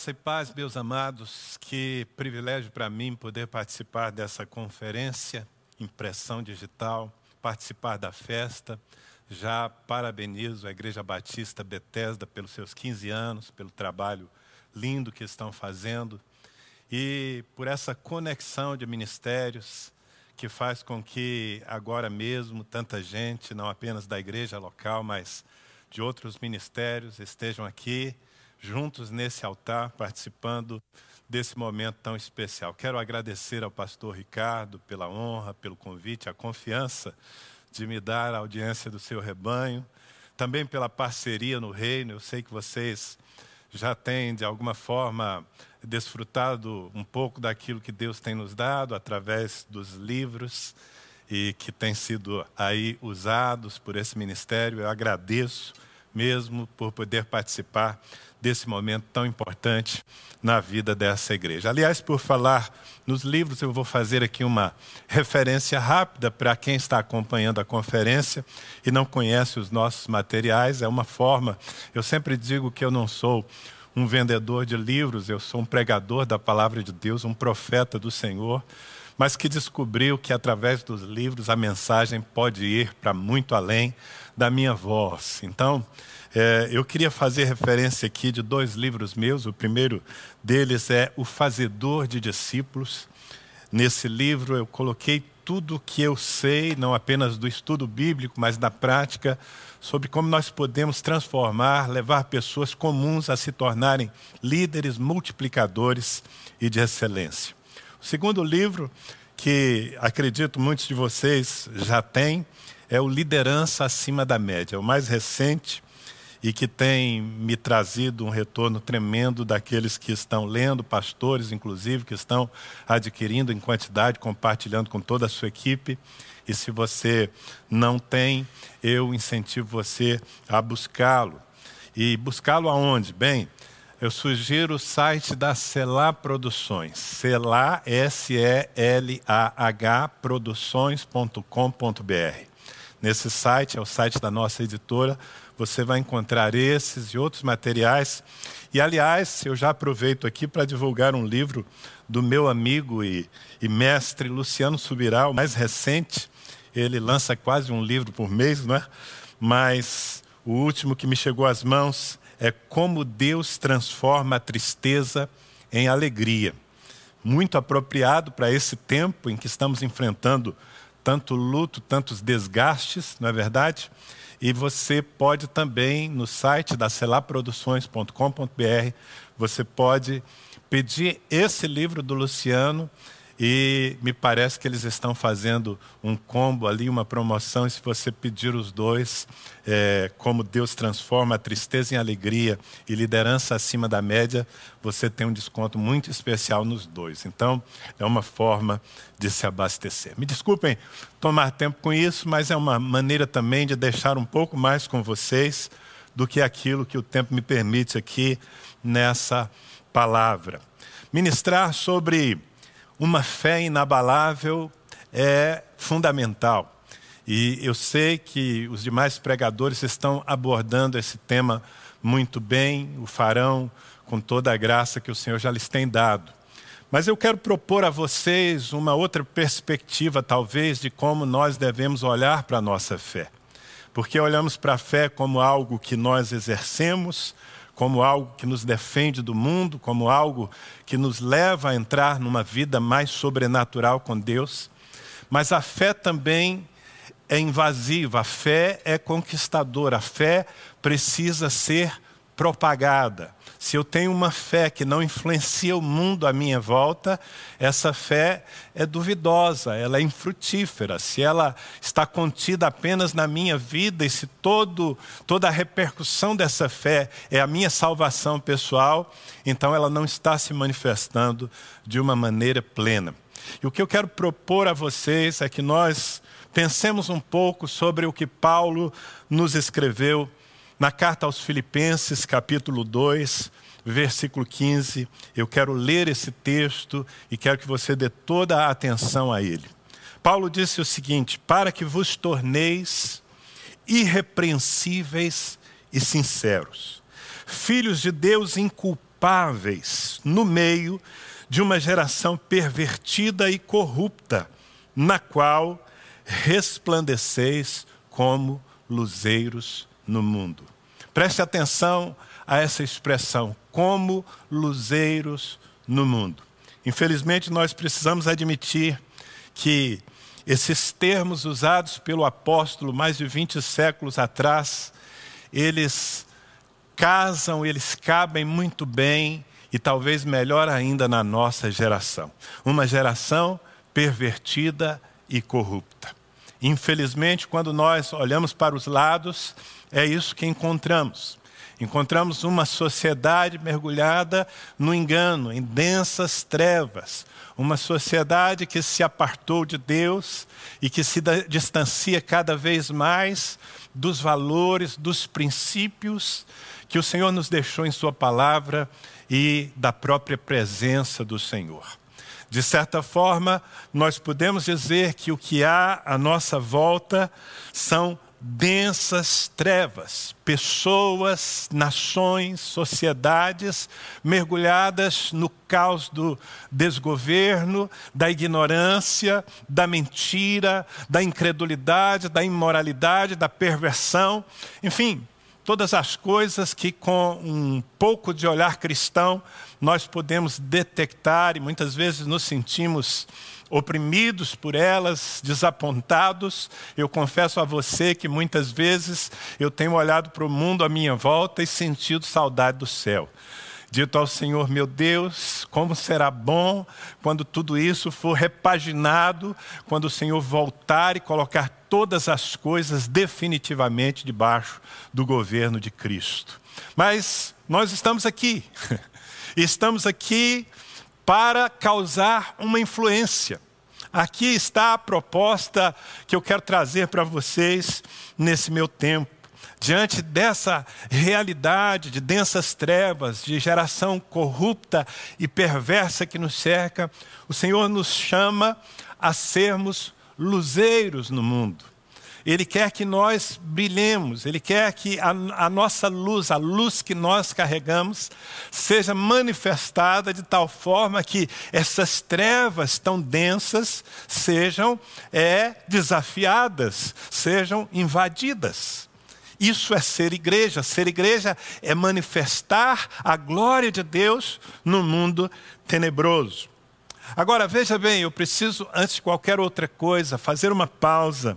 Graça e paz, meus amados, que privilégio para mim poder participar dessa conferência, impressão digital, participar da festa. Já parabenizo a Igreja Batista Bethesda pelos seus 15 anos, pelo trabalho lindo que estão fazendo e por essa conexão de ministérios que faz com que agora mesmo tanta gente, não apenas da igreja local, mas de outros ministérios, estejam aqui juntos nesse altar, participando desse momento tão especial. Quero agradecer ao pastor Ricardo pela honra, pelo convite, a confiança de me dar a audiência do seu rebanho, também pela parceria no reino. Eu sei que vocês já têm, de alguma forma, desfrutado um pouco daquilo que Deus tem nos dado através dos livros e que têm sido aí usados por esse ministério. Eu agradeço mesmo por poder participar desse momento tão importante na vida dessa igreja. Aliás, por falar nos livros, eu vou fazer aqui uma referência rápida para quem está acompanhando a conferência e não conhece os nossos materiais. É uma forma, eu sempre digo que eu não sou um vendedor de livros, eu sou um pregador da palavra de Deus, um profeta do Senhor, mas que descobriu que através dos livros a mensagem pode ir para muito além da minha voz. Então, é, eu queria fazer referência aqui de dois livros meus. O primeiro deles é O Fazedor de Discípulos. Nesse livro eu coloquei tudo o que eu sei, não apenas do estudo bíblico, mas da prática, sobre como nós podemos transformar, levar pessoas comuns a se tornarem líderes multiplicadores e de excelência. O segundo livro, que acredito muitos de vocês já têm, é o Liderança Acima da Média, o mais recente e que tem me trazido um retorno tremendo daqueles que estão lendo, pastores inclusive, que estão adquirindo em quantidade, compartilhando com toda a sua equipe. E se você não tem, eu incentivo você a buscá-lo. E buscá-lo aonde? Bem, eu sugiro o site da Selah Produções, Selah, S-E-L-A-H, produções.com.br. Nesse site, é o site da nossa editora, você vai encontrar esses e outros materiais. E, aliás, eu já aproveito aqui para divulgar um livro do meu amigo e, e mestre Luciano Subirá, mais recente. Ele lança quase um livro por mês, não é? Mas o último que me chegou às mãos é Como Deus Transforma a Tristeza em Alegria. Muito apropriado para esse tempo em que estamos enfrentando tanto luto, tantos desgastes, não é verdade? E você pode também, no site da celaproduções.com.br, você pode pedir esse livro do Luciano e me parece que eles estão fazendo um combo ali, uma promoção. E se você pedir os dois, é, como Deus transforma a tristeza em alegria e liderança acima da média, você tem um desconto muito especial nos dois. Então, é uma forma de se abastecer. Me desculpem tomar tempo com isso, mas é uma maneira também de deixar um pouco mais com vocês do que aquilo que o tempo me permite aqui nessa palavra. Ministrar sobre uma fé inabalável é fundamental. E eu sei que os demais pregadores estão abordando esse tema muito bem, o farão com toda a graça que o Senhor já lhes tem dado. Mas eu quero propor a vocês uma outra perspectiva, talvez, de como nós devemos olhar para a nossa fé. Porque olhamos para a fé como algo que nós exercemos, como algo que nos defende do mundo, como algo que nos leva a entrar numa vida mais sobrenatural com Deus. Mas a fé também é invasiva, a fé é conquistadora, a fé precisa ser propagada. Se eu tenho uma fé que não influencia o mundo à minha volta, essa fé é duvidosa, ela é infrutífera. Se ela está contida apenas na minha vida e se todo, toda a repercussão dessa fé é a minha salvação pessoal, então ela não está se manifestando de uma maneira plena. E o que eu quero propor a vocês é que nós pensemos um pouco sobre o que Paulo nos escreveu na carta aos Filipenses, capítulo 2, versículo 15, eu quero ler esse texto e quero que você dê toda a atenção a ele. Paulo disse o seguinte: Para que vos torneis irrepreensíveis e sinceros, filhos de Deus inculpáveis culpáveis no meio de uma geração pervertida e corrupta, na qual resplandeceis como luzeiros no mundo. Preste atenção a essa expressão, como luzeiros no mundo. Infelizmente, nós precisamos admitir que esses termos usados pelo apóstolo mais de 20 séculos atrás, eles casam, eles cabem muito bem e talvez melhor ainda na nossa geração. Uma geração pervertida e corrupta. Infelizmente, quando nós olhamos para os lados, é isso que encontramos. Encontramos uma sociedade mergulhada no engano, em densas trevas. Uma sociedade que se apartou de Deus e que se distancia cada vez mais dos valores, dos princípios que o Senhor nos deixou em Sua palavra e da própria presença do Senhor. De certa forma, nós podemos dizer que o que há à nossa volta são densas trevas, pessoas, nações, sociedades mergulhadas no caos do desgoverno, da ignorância, da mentira, da incredulidade, da imoralidade, da perversão, enfim, todas as coisas que com um pouco de olhar cristão nós podemos detectar e muitas vezes nos sentimos oprimidos por elas, desapontados. Eu confesso a você que muitas vezes eu tenho olhado para o mundo à minha volta e sentido saudade do céu. Dito ao Senhor, meu Deus, como será bom quando tudo isso for repaginado, quando o Senhor voltar e colocar todas as coisas definitivamente debaixo do governo de Cristo. Mas nós estamos aqui, estamos aqui para causar uma influência. Aqui está a proposta que eu quero trazer para vocês nesse meu tempo. Diante dessa realidade de densas trevas, de geração corrupta e perversa que nos cerca, o Senhor nos chama a sermos luzeiros no mundo. Ele quer que nós brilhemos, Ele quer que a, a, nossa luz, a luz que nós carregamos, seja manifestada de tal forma que essas trevas tão densas sejam é, desafiadas, sejam invadidas. Isso é ser igreja. Ser igreja é manifestar a glória de Deus no mundo tenebroso. Agora, veja bem, eu preciso, antes de qualquer outra coisa, fazer uma pausa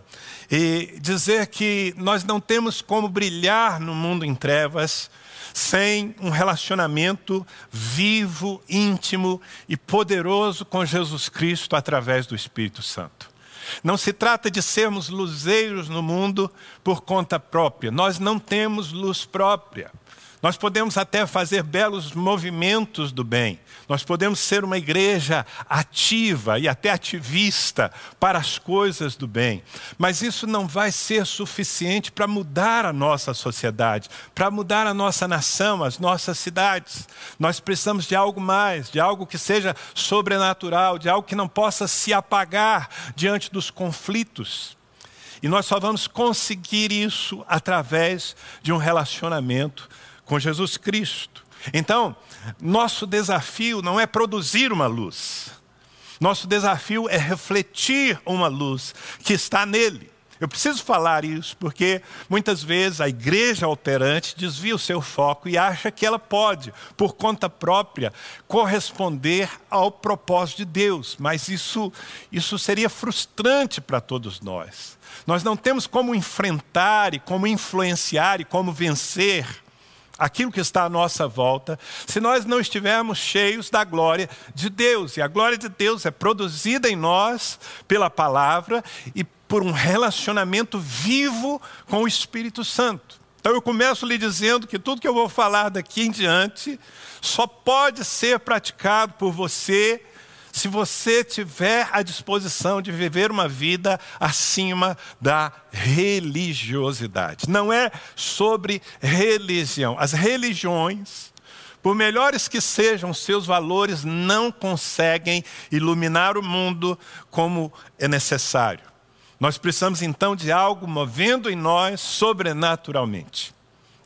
e dizer que nós não temos como brilhar no mundo em trevas sem um relacionamento vivo, íntimo e poderoso com Jesus Cristo através do Espírito Santo. Não se trata de sermos luzeiros no mundo por conta própria. Nós não temos luz própria. Nós podemos até fazer belos movimentos do bem. Nós podemos ser uma igreja ativa e até ativista para as coisas do bem. Mas isso não vai ser suficiente para mudar a nossa sociedade, para mudar a nossa nação, as nossas cidades. Nós precisamos de algo mais, de algo que seja sobrenatural, de algo que não possa se apagar diante dos conflitos. E nós só vamos conseguir isso através de um relacionamento com Jesus Cristo. Então, nosso desafio não é produzir uma luz, nosso desafio é refletir uma luz que está nele. Eu preciso falar isso porque muitas vezes a igreja operante desvia o seu foco e acha que ela pode, por conta própria, corresponder ao propósito de Deus, mas isso, isso seria frustrante para todos nós. Nós não temos como enfrentar e como influenciar e como vencer aquilo que está à nossa volta, se nós não estivermos cheios da glória de Deus. E a glória de Deus é produzida em nós pela palavra e por um relacionamento vivo com o Espírito Santo. Então eu começo lhe dizendo que tudo que eu vou falar daqui em diante só pode ser praticado por você se você tiver a disposição de viver uma vida acima da religiosidade. Não é sobre religião. As religiões, por melhores que sejam seus valores, não conseguem iluminar o mundo como é necessário. Nós precisamos então de algo movendo em nós sobrenaturalmente.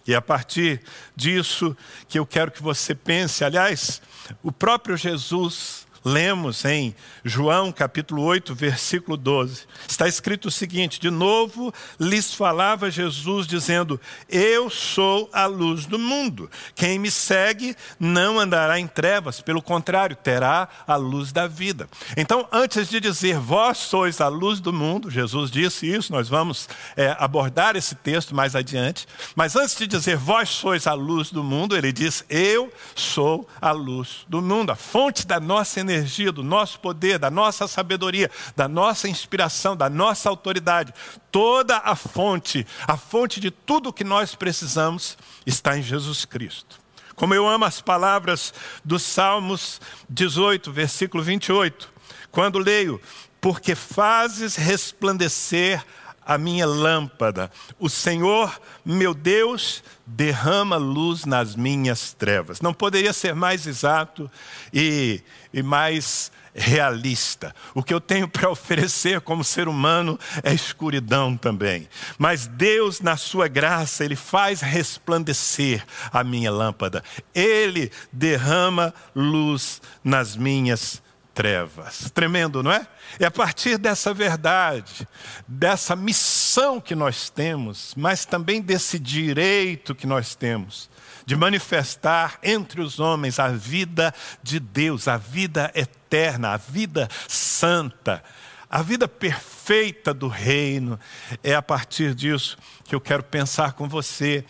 E é a partir disso que eu quero que você pense, aliás, o próprio Jesus lemos em João capítulo 8, versículo 12. Está escrito o seguinte: De novo lhes falava Jesus, dizendo: Eu sou a luz do mundo. Quem me segue não andará em trevas, pelo contrário, terá a luz da vida. Então, antes de dizer vós sois a luz do mundo, Jesus disse isso, nós vamos é, abordar esse texto mais adiante. Mas antes de dizer vós sois a luz do mundo, ele diz: Eu sou a luz do mundo, a fonte da nossa energia energia, do nosso poder, da nossa sabedoria, da nossa inspiração, da nossa autoridade. Toda a fonte, a fonte de tudo que nós precisamos, está em Jesus Cristo. Como eu amo as palavras dos Salmos 18, versículo 28, quando leio: Porque fazes resplandecer a minha lâmpada. O Senhor, meu Deus, derrama luz nas minhas trevas. Não poderia ser mais exato e, e mais realista. O que eu tenho para oferecer como ser humano é escuridão também. Mas Deus, na sua graça, Ele faz resplandecer a minha lâmpada. Ele derrama luz nas minhas trevas. Tremendo, não é? É a partir dessa verdade, dessa missão que nós temos, mas também desse direito que nós temos de manifestar entre os homens a vida de Deus, a vida eterna, a vida santa, a vida perfeita do reino. É a partir disso que eu quero pensar com você.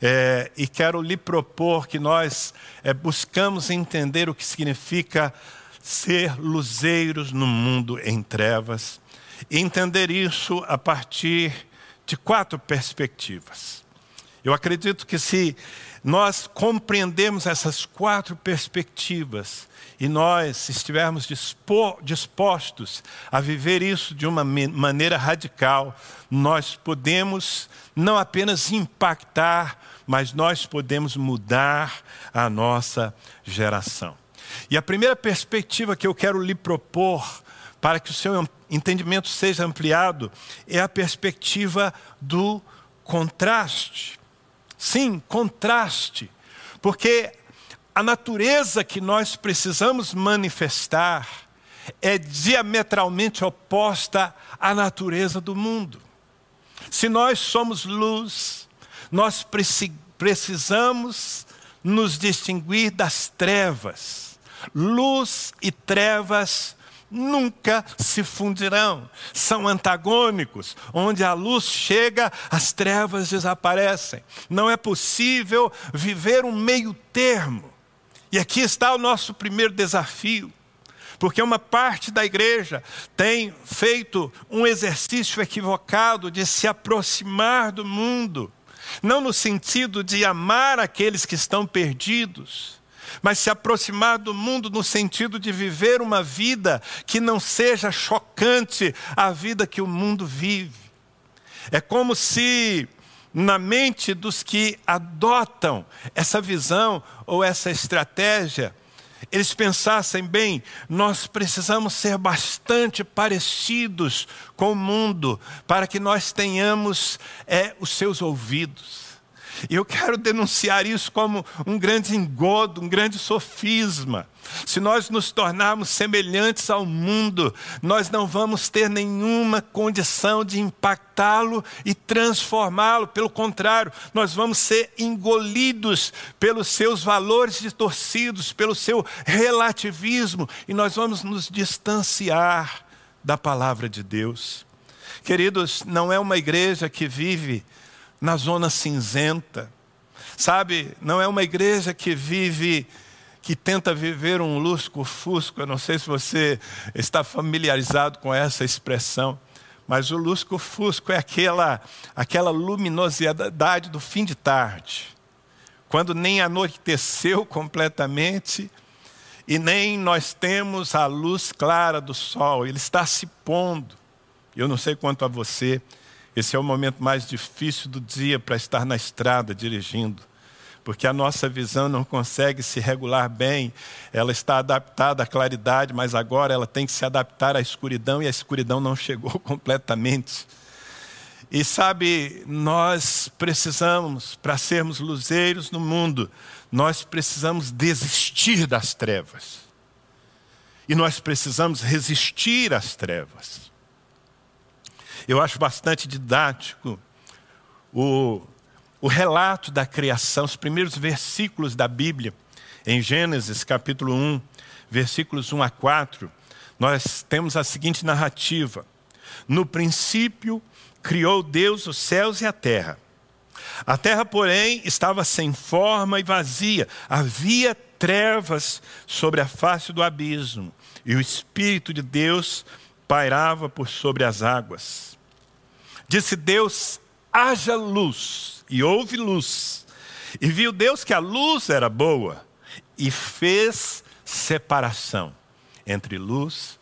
É, e quero lhe propor que nós é, buscamos entender o que significa ser luzeiros no mundo em trevas, e entender isso a partir de quatro perspectivas. Eu acredito que se nós compreendermos essas quatro perspectivas e nós estivermos dispostos a viver isso de uma maneira radical, nós podemos não apenas impactar, mas nós podemos mudar a nossa geração. E a primeira perspectiva que eu quero lhe propor, para que o seu entendimento seja ampliado, é a perspectiva do contraste. Sim, contraste. Porque a natureza que nós precisamos manifestar é diametralmente oposta à natureza do mundo. Se nós somos luz, nós precisamos nos distinguir das trevas. Luz e trevas nunca se fundirão. São antagônicos. Onde a luz chega, as trevas desaparecem. Não é possível viver um meio termo. E aqui está o nosso primeiro desafio. Porque uma parte da igreja tem feito um exercício equivocado de se aproximar do mundo, não no sentido de amar aqueles que estão perdidos, mas se aproximar do mundo no sentido de viver uma vida que não seja chocante à vida que o mundo vive. É como se na mente dos que adotam essa visão ou essa estratégia, eles pensassem bem, nós precisamos ser bastante parecidos com o mundo para que nós tenhamos é, os seus ouvidos e eu quero denunciar isso como um grande engodo, um grande sofisma. Se nós nos tornarmos semelhantes ao mundo, nós não vamos ter nenhuma condição de impactá-lo e transformá-lo. Pelo contrário, nós vamos ser engolidos pelos seus valores distorcidos, pelo seu relativismo, e nós vamos nos distanciar da palavra de Deus. Queridos, não é uma igreja que vive na zona cinzenta. Sabe, não é uma igreja que vive, que tenta viver um lusco-fusco. Eu não sei se você está familiarizado com essa expressão, mas o lusco-fusco é aquela, aquela luminosidade do fim de tarde, quando nem anoiteceu completamente e nem nós temos a luz clara do sol, ele está se pondo. Eu não sei quanto a você, esse é o momento mais difícil do dia para estar na estrada dirigindo, porque a nossa visão não consegue se regular bem, ela está adaptada à claridade, mas agora ela tem que se adaptar à escuridão e a escuridão não chegou completamente. E sabe, nós precisamos, para sermos luzeiros no mundo, nós precisamos desistir das trevas. E nós precisamos resistir às trevas. Eu acho bastante didático o, o relato da criação, os primeiros versículos da Bíblia, em Gênesis capítulo 1, versículos 1 a 4, nós temos a seguinte narrativa: No princípio, criou Deus os céus e a terra. A terra, porém, estava sem forma e vazia, havia trevas sobre a face do abismo, e o Espírito de Deus pairava por sobre as águas. Disse Deus: haja luz, e houve luz. E viu Deus que a luz era boa, e fez separação entre luz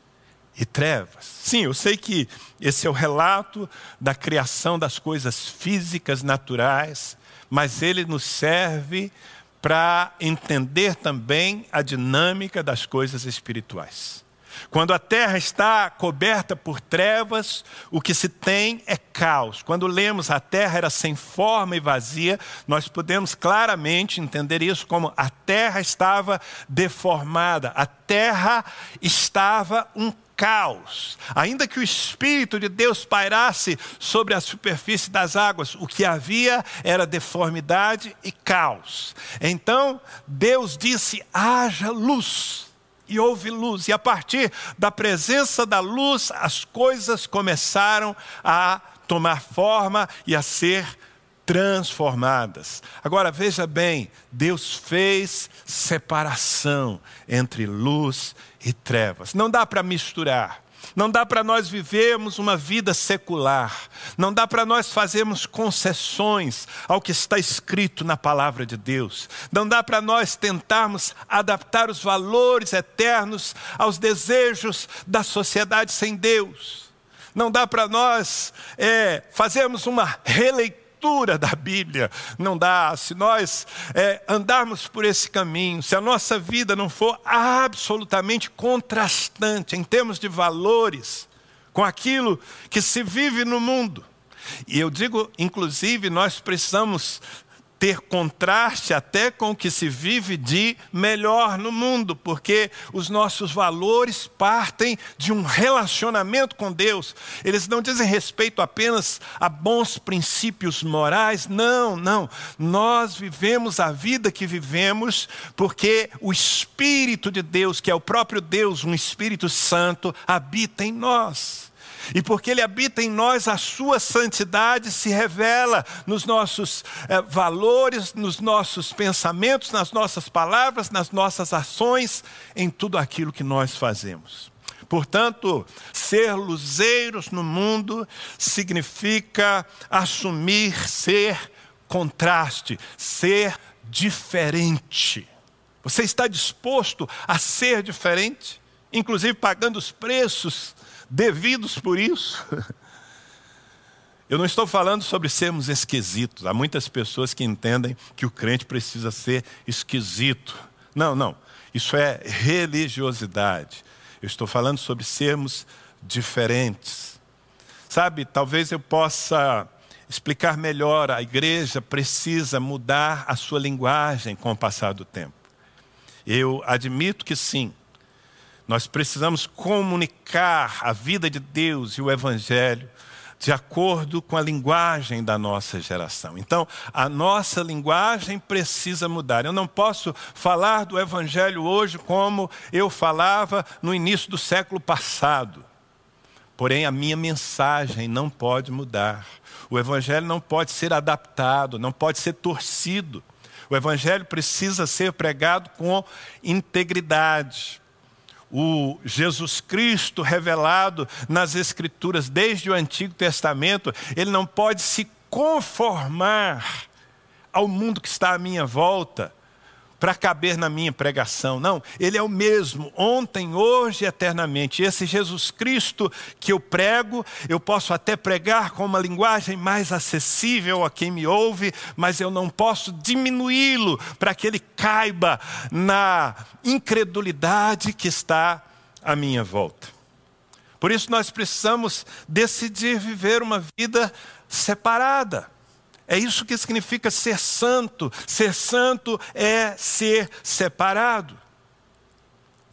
e trevas. Sim, eu sei que esse é o relato da criação das coisas físicas naturais, mas ele nos serve para entender também a dinâmica das coisas espirituais. Quando a terra está coberta por trevas, o que se tem é caos. Quando lemos a terra era sem forma e vazia, nós podemos claramente entender isso como a terra estava deformada, a terra estava um caos. Ainda que o Espírito de Deus pairasse sobre a superfície das águas, o que havia era deformidade e caos. Então Deus disse: haja luz. E houve luz, e a partir da presença da luz, as coisas começaram a tomar forma e a ser transformadas. Agora veja bem, Deus fez separação entre luz e trevas. Não dá para misturar. Não dá para nós vivermos uma vida secular. Não dá para nós fazermos concessões ao que está escrito na palavra de Deus. Não dá para nós tentarmos adaptar os valores eternos aos desejos da sociedade sem Deus. Não dá para nós é, fazermos uma releitura leitura da Bíblia não dá, se nós é, andarmos por esse caminho, se a nossa vida não for absolutamente contrastante em termos de valores com aquilo que se vive no mundo. E eu digo, inclusive, nós precisamos ter contraste até com o que se vive de melhor no mundo, porque os nossos valores partem de um relacionamento com Deus. Eles não dizem respeito apenas a bons princípios morais, não, não. Nós vivemos a vida que vivemos porque o Espírito de Deus, que é o próprio Deus, um Espírito Santo, habita em nós. E porque Ele habita em nós, a Sua santidade se revela nos nossos eh, valores, nos nossos pensamentos, nas nossas palavras, nas nossas ações, em tudo aquilo que nós fazemos. Portanto, ser luzeiros no mundo significa assumir ser contraste, ser diferente. Você está disposto a ser diferente, inclusive pagando os preços devidos por isso. Eu não estou falando sobre sermos esquisitos. Há muitas pessoas que entendem que o crente precisa ser esquisito. Não, não. Isso é religiosidade. Eu estou falando sobre sermos diferentes. Sabe, talvez eu possa explicar melhor. A igreja precisa mudar a sua linguagem com o passar do tempo. Eu admito que sim, nós precisamos comunicar a vida de Deus e o Evangelho de acordo com a linguagem da nossa geração. Então, a nossa linguagem precisa mudar. Eu não posso falar do Evangelho hoje como eu falava no início do século passado. Porém, a minha mensagem não pode mudar. O Evangelho não pode ser adaptado, não pode ser torcido. O Evangelho precisa ser pregado com integridade o Jesus Cristo revelado nas Escrituras desde o Antigo Testamento, ele não pode se conformar ao mundo que está à minha volta para caber na minha pregação. Não, ele é o mesmo, ontem, hoje e eternamente. Esse Jesus Cristo que eu prego, eu posso até pregar com uma linguagem mais acessível a quem me ouve, mas eu não posso diminuí-lo para que ele caiba na incredulidade que está à minha volta. Por isso nós precisamos decidir viver uma vida separada. É isso que significa ser santo. Ser santo é ser separado.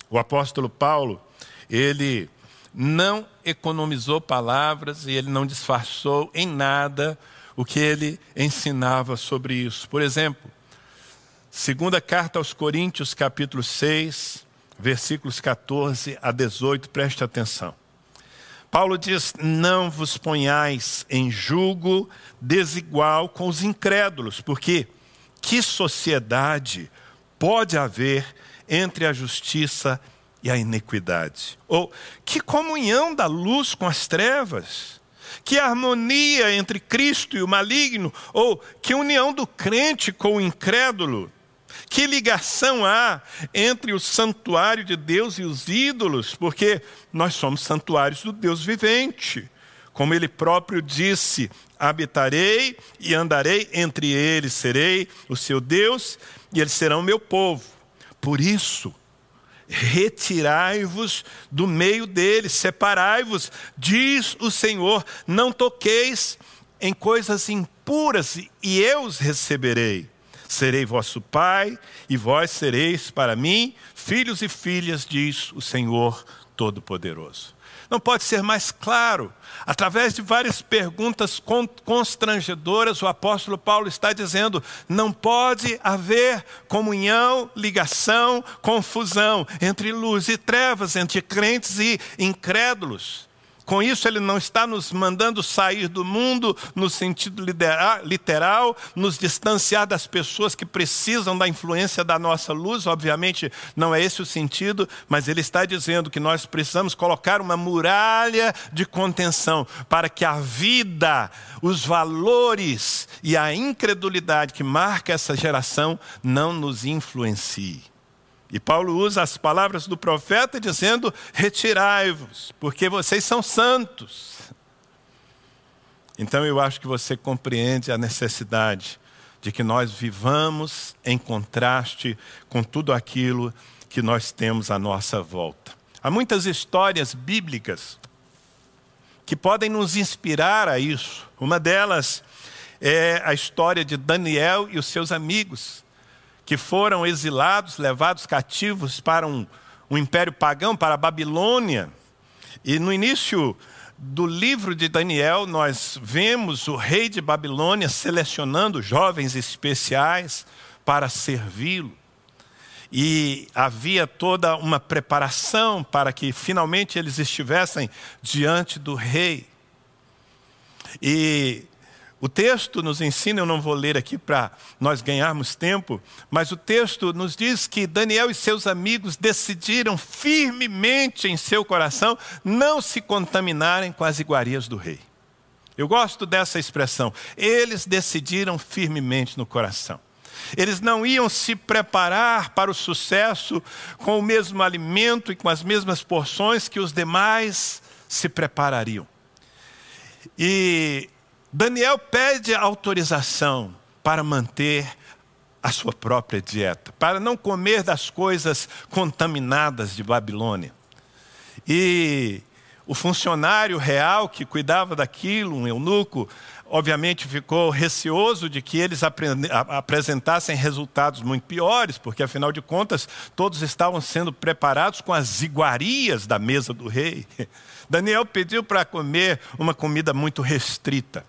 O apóstolo Paulo, ele não economizou palavras e ele não disfarçou em nada o que ele ensinava sobre isso. Por exemplo, segunda carta aos Coríntios, capítulo 6, versículos 14 a 18, preste atenção. Paulo diz: Não vos ponhais em julgo desigual com os incrédulos, porque que sociedade pode haver entre a justiça e a iniquidade? Ou que comunhão da luz com as trevas? Que harmonia entre Cristo e o maligno? Ou que união do crente com o incrédulo? Que ligação há entre o santuário de Deus e os ídolos? Porque nós somos santuários do Deus vivente. Como ele próprio disse: habitarei e andarei entre eles, serei o seu Deus e eles serão meu povo. Por isso, retirai-vos do meio deles, separai-vos, diz o Senhor, não toqueis em coisas impuras e eu os receberei. Serei vosso pai, e vós sereis para mim filhos e filhas, diz o Senhor Todo-Poderoso. Não pode ser mais claro. Através de várias perguntas constrangedoras, o apóstolo Paulo está dizendo: não pode haver comunhão, ligação, confusão entre luz e trevas, entre crentes e incrédulos. Com isso, ele não está nos mandando sair do mundo no sentido literal, nos distanciar das pessoas que precisam da influência da nossa luz. Obviamente, não é esse o sentido, mas ele está dizendo que nós precisamos colocar uma muralha de contenção para que a vida, os valores e a incredulidade que marca essa geração não nos influencie. E Paulo usa as palavras do profeta dizendo: retirai-vos, porque vocês são santos. Então eu acho que você compreende a necessidade de que nós vivamos em contraste com tudo aquilo que nós temos à nossa volta. Há muitas histórias bíblicas que podem nos inspirar a isso. Uma delas é a história de Daniel e os seus amigos que foram exilados, levados cativos para um, um império pagão, para a Babilônia. E no início do livro de Daniel, nós vemos o rei de Babilônia selecionando jovens especiais para servi-lo. E havia toda uma preparação para que finalmente eles estivessem diante do rei. E o texto nos ensina, eu não vou ler aqui para nós ganharmos tempo, mas o texto nos diz que Daniel e seus amigos decidiram firmemente em seu coração não se contaminarem com as iguarias do rei. Eu gosto dessa expressão. Eles decidiram firmemente no coração. Eles não iam se preparar para o sucesso com o mesmo alimento e com as mesmas porções que os demais se preparariam. E Daniel pede autorização para manter a sua própria dieta, para não comer das coisas contaminadas de Babilônia. E o funcionário real que cuidava daquilo, um eunuco, obviamente ficou receoso de que eles apresentassem resultados muito piores, porque afinal de contas todos estavam sendo preparados com as iguarias da mesa do rei. Daniel pediu para comer uma comida muito restrita.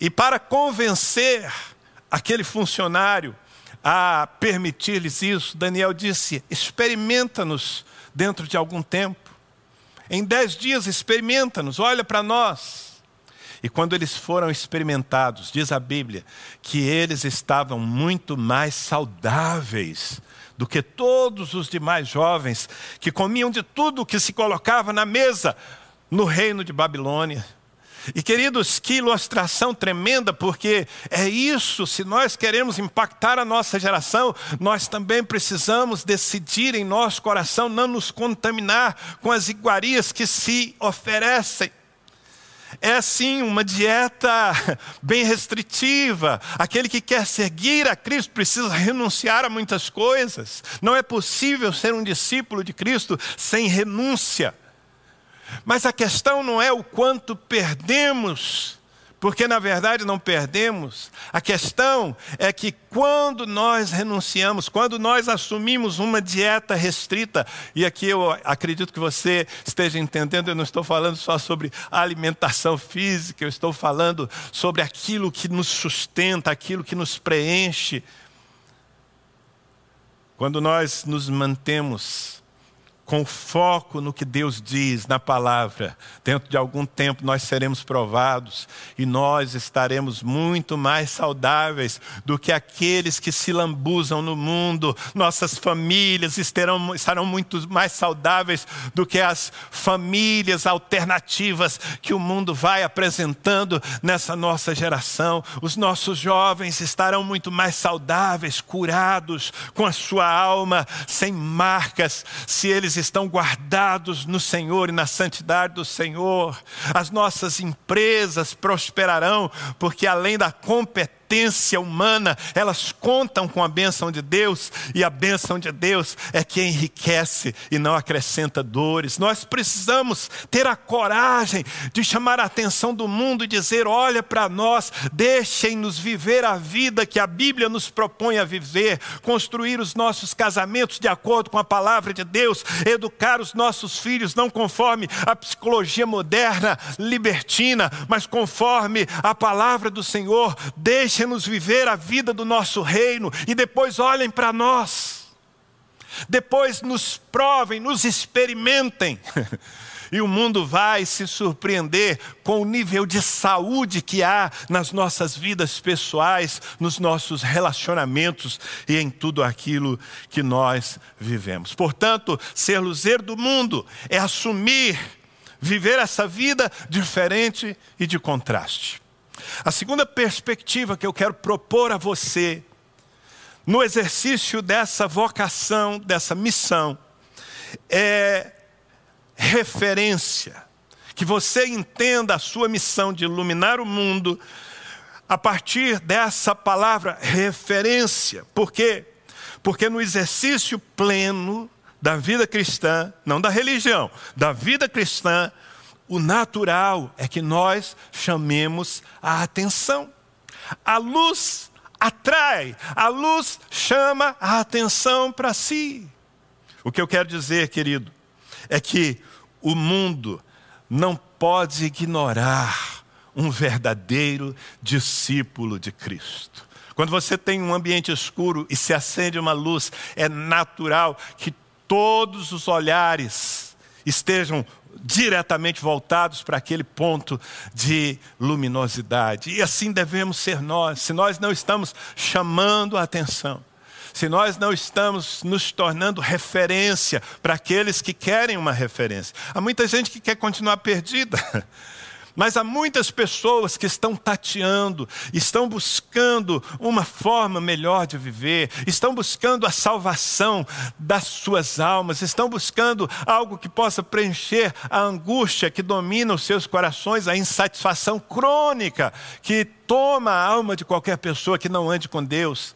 E para convencer aquele funcionário a permitir-lhes isso, Daniel disse: experimenta-nos dentro de algum tempo. Em dez dias, experimenta-nos, olha para nós. E quando eles foram experimentados, diz a Bíblia, que eles estavam muito mais saudáveis do que todos os demais jovens que comiam de tudo que se colocava na mesa no reino de Babilônia. E queridos, que ilustração tremenda, porque é isso, se nós queremos impactar a nossa geração, nós também precisamos decidir em nosso coração não nos contaminar com as iguarias que se oferecem. É sim uma dieta bem restritiva. Aquele que quer seguir a Cristo precisa renunciar a muitas coisas. Não é possível ser um discípulo de Cristo sem renúncia. Mas a questão não é o quanto perdemos, porque na verdade não perdemos. A questão é que quando nós renunciamos, quando nós assumimos uma dieta restrita, e aqui eu acredito que você esteja entendendo, eu não estou falando só sobre alimentação física, eu estou falando sobre aquilo que nos sustenta, aquilo que nos preenche. Quando nós nos mantemos com foco no que Deus diz na palavra, dentro de algum tempo nós seremos provados e nós estaremos muito mais saudáveis do que aqueles que se lambuzam no mundo. Nossas famílias estarão, estarão muito mais saudáveis do que as famílias alternativas que o mundo vai apresentando nessa nossa geração. Os nossos jovens estarão muito mais saudáveis, curados, com a sua alma sem marcas, se eles estão guardados no Senhor e na santidade do Senhor. As nossas empresas prosperarão, porque além da competência, competência humana, elas contam com a bênção de Deus, e a bênção de Deus é que enriquece e não acrescenta dores. Nós precisamos ter a coragem de chamar a atenção do mundo e dizer: olha para nós, deixem-nos viver a vida que a Bíblia nos propõe a viver, construir os nossos casamentos de acordo com a palavra de Deus, educar os nossos filhos não conforme a psicologia moderna, libertina, mas conforme a palavra do Senhor. Deixe Deixem-nos viver a vida do nosso reino e depois olhem para nós. Depois nos provem, nos experimentem. E o mundo vai se surpreender com o nível de saúde que há nas nossas vidas pessoais, nos nossos relacionamentos e em tudo aquilo que nós vivemos. Portanto, ser luzeiro do mundo é assumir, viver essa vida diferente e de contraste. A segunda perspectiva que eu quero propor a você, no exercício dessa vocação, dessa missão, é referência. Que você entenda a sua missão de iluminar o mundo a partir dessa palavra referência. Por quê? Porque no exercício pleno da vida cristã, não da religião, da vida cristã, o natural é que nós chamemos a atenção. A luz atrai, a luz chama a atenção para si. O que eu quero dizer, querido, é que o mundo não pode ignorar um verdadeiro discípulo de Cristo. Quando você tem um ambiente escuro e se acende uma luz, é natural que todos os olhares estejam diretamente voltados para aquele ponto de luminosidade. E assim devemos ser nós. Se nós não estamos chamando a atenção, se nós não estamos nos tornando referência para aqueles que querem uma referência. Há muita gente que quer continuar perdida. Mas há muitas pessoas que estão tateando, estão buscando uma forma melhor de viver, estão buscando a salvação das suas almas, estão buscando algo que possa preencher a angústia que domina os seus corações, a insatisfação crônica que toma a alma de qualquer pessoa que não ande com Deus.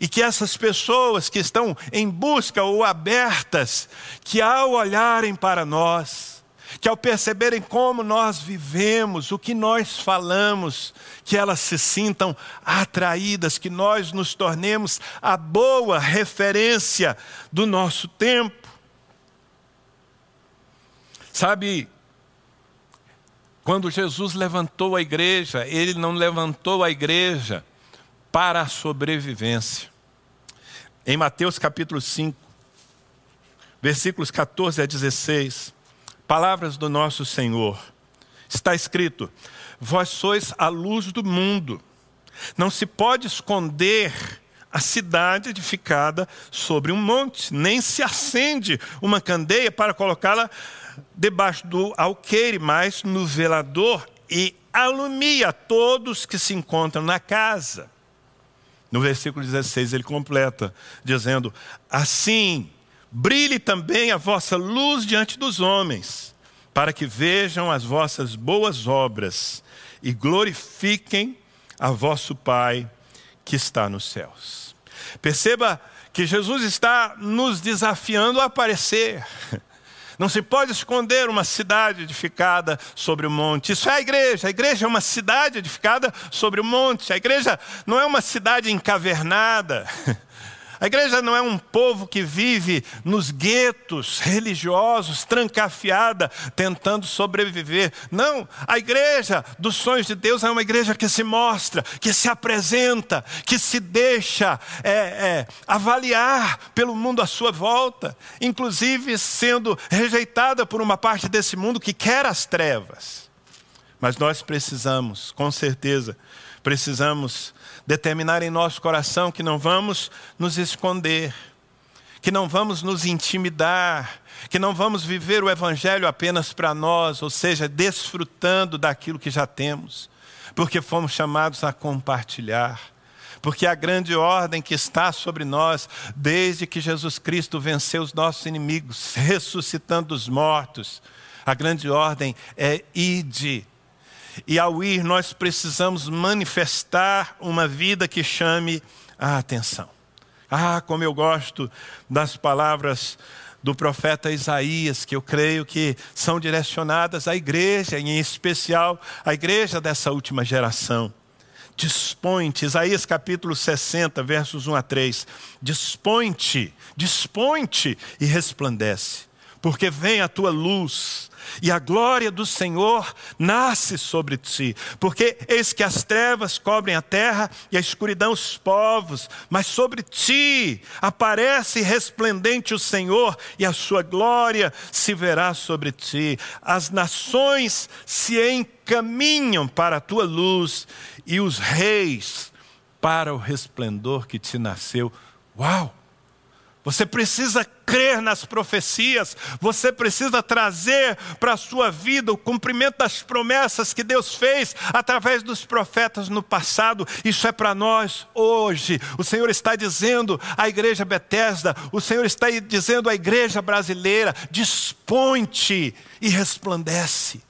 E que essas pessoas que estão em busca ou abertas, que ao olharem para nós, que ao perceberem como nós vivemos, o que nós falamos, que elas se sintam atraídas, que nós nos tornemos a boa referência do nosso tempo. Sabe, quando Jesus levantou a igreja, ele não levantou a igreja para a sobrevivência. Em Mateus capítulo 5, versículos 14 a 16, Palavras do nosso Senhor. Está escrito: Vós sois a luz do mundo. Não se pode esconder a cidade edificada sobre um monte, nem se acende uma candeia para colocá-la debaixo do alqueire, mas no velador e alumia todos que se encontram na casa. No versículo 16 ele completa, dizendo: Assim Brilhe também a vossa luz diante dos homens, para que vejam as vossas boas obras e glorifiquem a vosso Pai que está nos céus. Perceba que Jesus está nos desafiando a aparecer. Não se pode esconder uma cidade edificada sobre o monte. Isso é a igreja. A igreja é uma cidade edificada sobre o monte. A igreja não é uma cidade encavernada. A igreja não é um povo que vive nos guetos religiosos, trancafiada, tentando sobreviver. Não, a igreja dos sonhos de Deus é uma igreja que se mostra, que se apresenta, que se deixa é, é, avaliar pelo mundo à sua volta, inclusive sendo rejeitada por uma parte desse mundo que quer as trevas. Mas nós precisamos, com certeza, precisamos determinar em nosso coração que não vamos nos esconder, que não vamos nos intimidar, que não vamos viver o Evangelho apenas para nós, ou seja, desfrutando daquilo que já temos, porque fomos chamados a compartilhar. Porque a grande ordem que está sobre nós, desde que Jesus Cristo venceu os nossos inimigos, ressuscitando os mortos, a grande ordem é ide e ao ir, nós precisamos manifestar uma vida que chame a atenção. Ah, como eu gosto das palavras do profeta Isaías, que eu creio que são direcionadas à igreja, em especial à igreja dessa última geração. Dispõe-te, Isaías capítulo 60, versos 1 a 3. Dispõe-te, dispõe-te e resplandece, porque vem a tua luz e a glória do Senhor nasce sobre ti, porque eis que as trevas cobrem a terra e a escuridão os povos, mas sobre ti aparece resplendente o Senhor e a sua glória se verá sobre ti. As nações se encaminham para a tua luz e os reis para o resplendor que te nasceu. Uau! Você precisa crer nas profecias, você precisa trazer para a sua vida o cumprimento das promessas que Deus fez através dos profetas no passado. Isso é para nós hoje. O Senhor está dizendo à igreja Bethesda, o Senhor está dizendo à igreja brasileira: dispõe-te e resplandece.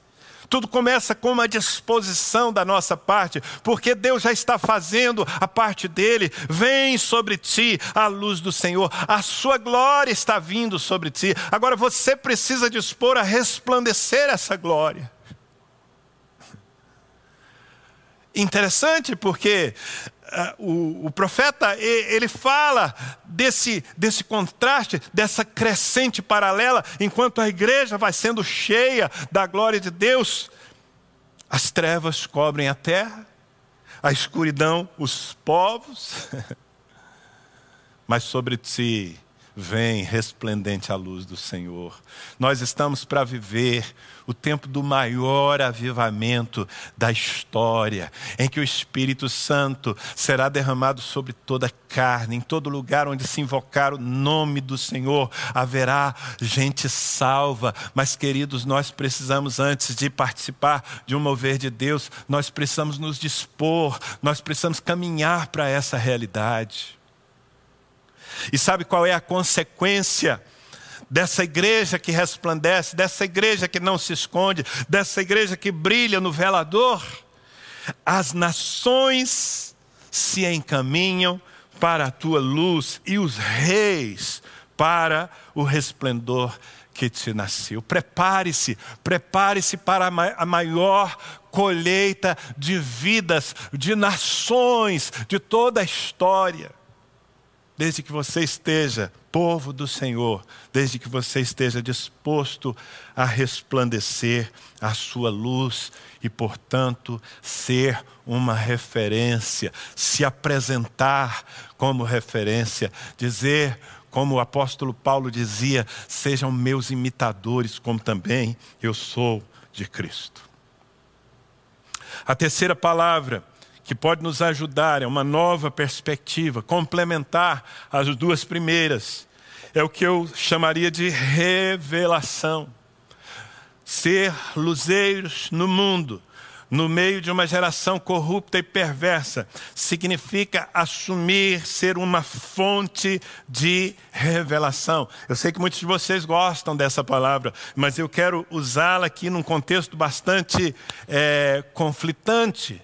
Tudo começa com uma disposição da nossa parte, porque Deus já está fazendo a parte dele. Vem sobre ti a luz do Senhor, a sua glória está vindo sobre ti. Agora você precisa dispor a resplandecer essa glória. Interessante porque o, o, profeta ele fala desse, desse contraste, dessa crescente paralela, enquanto a igreja vai sendo cheia da glória de Deus, as trevas cobrem a terra, a escuridão os povos, mas sobre ti vem resplendente a luz do Senhor. Nós estamos para viver o tempo do maior avivamento da história, em que o Espírito Santo será derramado sobre toda carne, em todo lugar onde se invocar o nome do Senhor, haverá gente salva. Mas, queridos, nós precisamos, antes de participar de um mover de Deus, nós precisamos nos dispor, nós precisamos caminhar para essa realidade. E sabe qual é a consequência? Dessa igreja que resplandece, dessa igreja que não se esconde, dessa igreja que brilha no velador, as nações se encaminham para a tua luz e os reis para o resplendor que te nasceu. Prepare-se, prepare-se para a maior colheita de vidas, de nações, de toda a história desde que você esteja, povo do Senhor, desde que você esteja disposto a resplandecer a sua luz e, portanto, ser uma referência, se apresentar como referência, dizer, como o apóstolo Paulo dizia: sejam meus imitadores, como também eu sou de Cristo. A terceira palavra que pode nos ajudar, é uma nova perspectiva, complementar as duas primeiras. É o que eu chamaria de revelação. Ser luzeiros no mundo, no meio de uma geração corrupta e perversa, significa assumir ser uma fonte de revelação. Eu sei que muitos de vocês gostam dessa palavra, mas eu quero usá-la aqui num contexto bastante é, conflitante.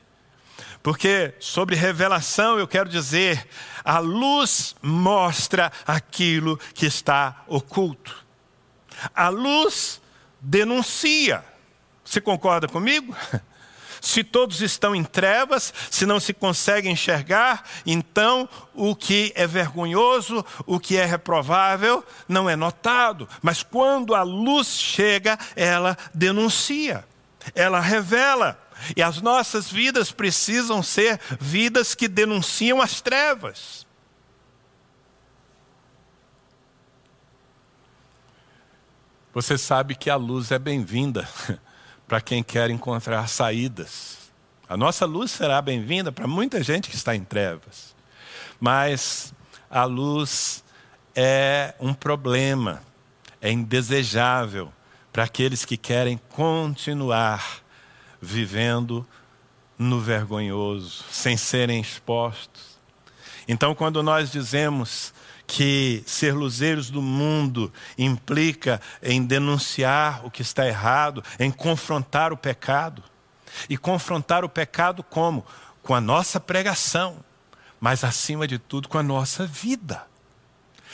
Porque sobre revelação eu quero dizer, a luz mostra aquilo que está oculto. A luz denuncia. Você concorda comigo? Se todos estão em trevas, se não se consegue enxergar, então o que é vergonhoso, o que é reprovável, não é notado. Mas quando a luz chega, ela denuncia, ela revela. E as nossas vidas precisam ser vidas que denunciam as trevas. Você sabe que a luz é bem-vinda para quem quer encontrar saídas. A nossa luz será bem-vinda para muita gente que está em trevas. Mas a luz é um problema, é indesejável para aqueles que querem continuar vivendo no vergonhoso, sem serem expostos. Então, quando nós dizemos que ser luzeiros do mundo implica em denunciar o que está errado, em confrontar o pecado. E confrontar o pecado como? Com a nossa pregação, mas acima de tudo com a nossa vida.